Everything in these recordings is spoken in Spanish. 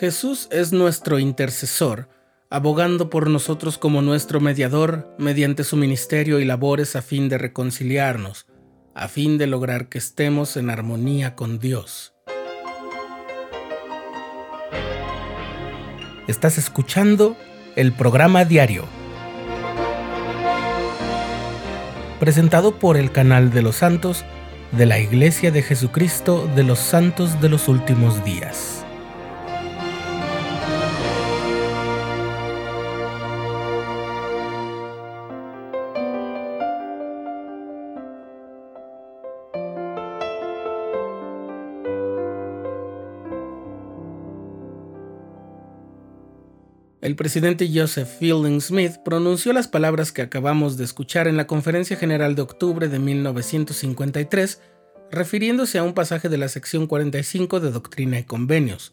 Jesús es nuestro intercesor, abogando por nosotros como nuestro mediador mediante su ministerio y labores a fin de reconciliarnos, a fin de lograr que estemos en armonía con Dios. Estás escuchando el programa diario, presentado por el canal de los santos de la Iglesia de Jesucristo de los Santos de los Últimos Días. El presidente Joseph Fielding Smith pronunció las palabras que acabamos de escuchar en la Conferencia General de octubre de 1953, refiriéndose a un pasaje de la sección 45 de Doctrina y Convenios.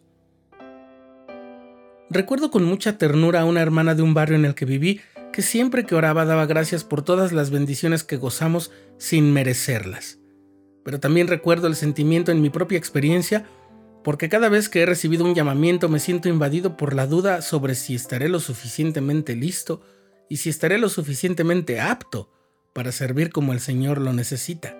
Recuerdo con mucha ternura a una hermana de un barrio en el que viví que siempre que oraba daba gracias por todas las bendiciones que gozamos sin merecerlas. Pero también recuerdo el sentimiento en mi propia experiencia porque cada vez que he recibido un llamamiento me siento invadido por la duda sobre si estaré lo suficientemente listo y si estaré lo suficientemente apto para servir como el Señor lo necesita.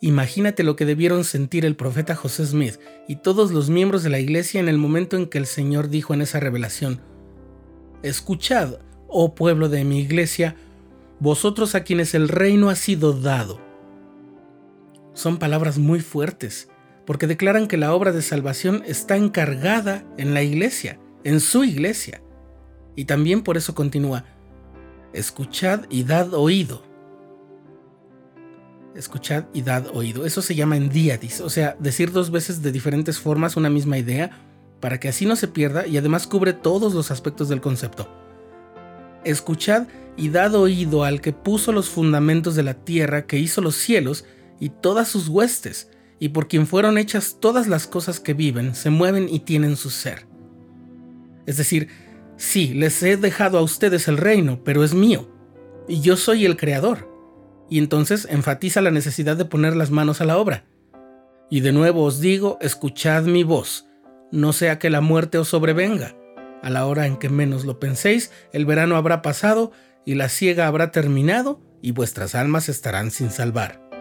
Imagínate lo que debieron sentir el profeta José Smith y todos los miembros de la iglesia en el momento en que el Señor dijo en esa revelación, Escuchad, oh pueblo de mi iglesia, vosotros a quienes el reino ha sido dado. Son palabras muy fuertes, porque declaran que la obra de salvación está encargada en la iglesia, en su iglesia. Y también por eso continúa, escuchad y dad oído. Escuchad y dad oído. Eso se llama endiadis, o sea, decir dos veces de diferentes formas una misma idea para que así no se pierda y además cubre todos los aspectos del concepto. Escuchad y dad oído al que puso los fundamentos de la tierra, que hizo los cielos y todas sus huestes, y por quien fueron hechas todas las cosas que viven, se mueven y tienen su ser. Es decir, sí, les he dejado a ustedes el reino, pero es mío, y yo soy el creador. Y entonces enfatiza la necesidad de poner las manos a la obra. Y de nuevo os digo, escuchad mi voz, no sea que la muerte os sobrevenga. A la hora en que menos lo penséis, el verano habrá pasado y la siega habrá terminado y vuestras almas estarán sin salvar.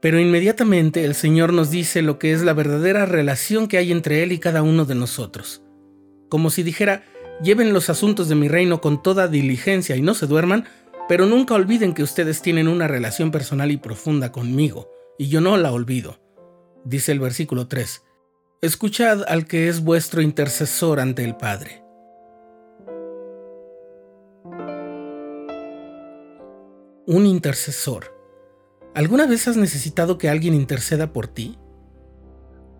Pero inmediatamente el Señor nos dice lo que es la verdadera relación que hay entre Él y cada uno de nosotros. Como si dijera, lleven los asuntos de mi reino con toda diligencia y no se duerman, pero nunca olviden que ustedes tienen una relación personal y profunda conmigo, y yo no la olvido. Dice el versículo 3, Escuchad al que es vuestro intercesor ante el Padre. Un intercesor ¿Alguna vez has necesitado que alguien interceda por ti?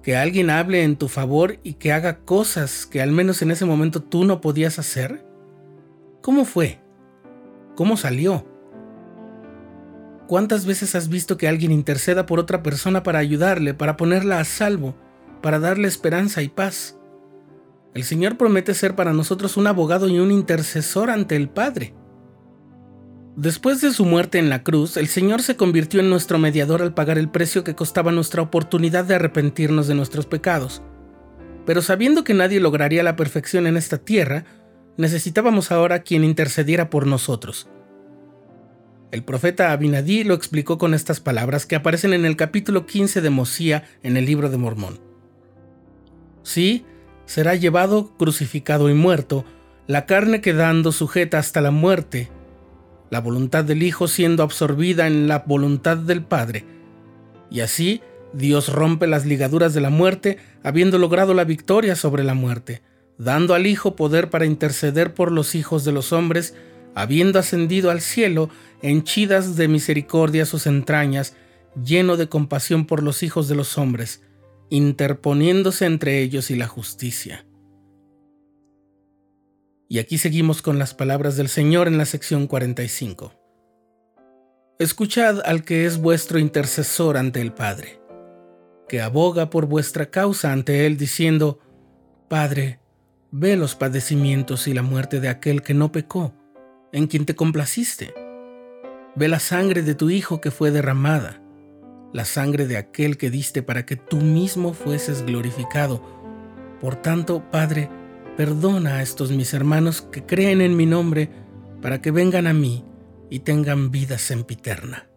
Que alguien hable en tu favor y que haga cosas que al menos en ese momento tú no podías hacer? ¿Cómo fue? ¿Cómo salió? ¿Cuántas veces has visto que alguien interceda por otra persona para ayudarle, para ponerla a salvo, para darle esperanza y paz? El Señor promete ser para nosotros un abogado y un intercesor ante el Padre. Después de su muerte en la cruz, el Señor se convirtió en nuestro mediador al pagar el precio que costaba nuestra oportunidad de arrepentirnos de nuestros pecados. Pero sabiendo que nadie lograría la perfección en esta tierra, necesitábamos ahora quien intercediera por nosotros. El profeta Abinadí lo explicó con estas palabras que aparecen en el capítulo 15 de Mosía en el libro de Mormón. Sí, será llevado, crucificado y muerto, la carne quedando sujeta hasta la muerte, la voluntad del Hijo siendo absorbida en la voluntad del Padre. Y así Dios rompe las ligaduras de la muerte, habiendo logrado la victoria sobre la muerte, dando al Hijo poder para interceder por los hijos de los hombres, habiendo ascendido al cielo, henchidas de misericordia sus entrañas, lleno de compasión por los hijos de los hombres, interponiéndose entre ellos y la justicia. Y aquí seguimos con las palabras del Señor en la sección 45. Escuchad al que es vuestro intercesor ante el Padre, que aboga por vuestra causa ante Él diciendo, Padre, ve los padecimientos y la muerte de aquel que no pecó, en quien te complaciste. Ve la sangre de tu Hijo que fue derramada, la sangre de aquel que diste para que tú mismo fueses glorificado. Por tanto, Padre, perdona a estos mis hermanos que creen en mi nombre, para que vengan a mí y tengan vida sempiterna.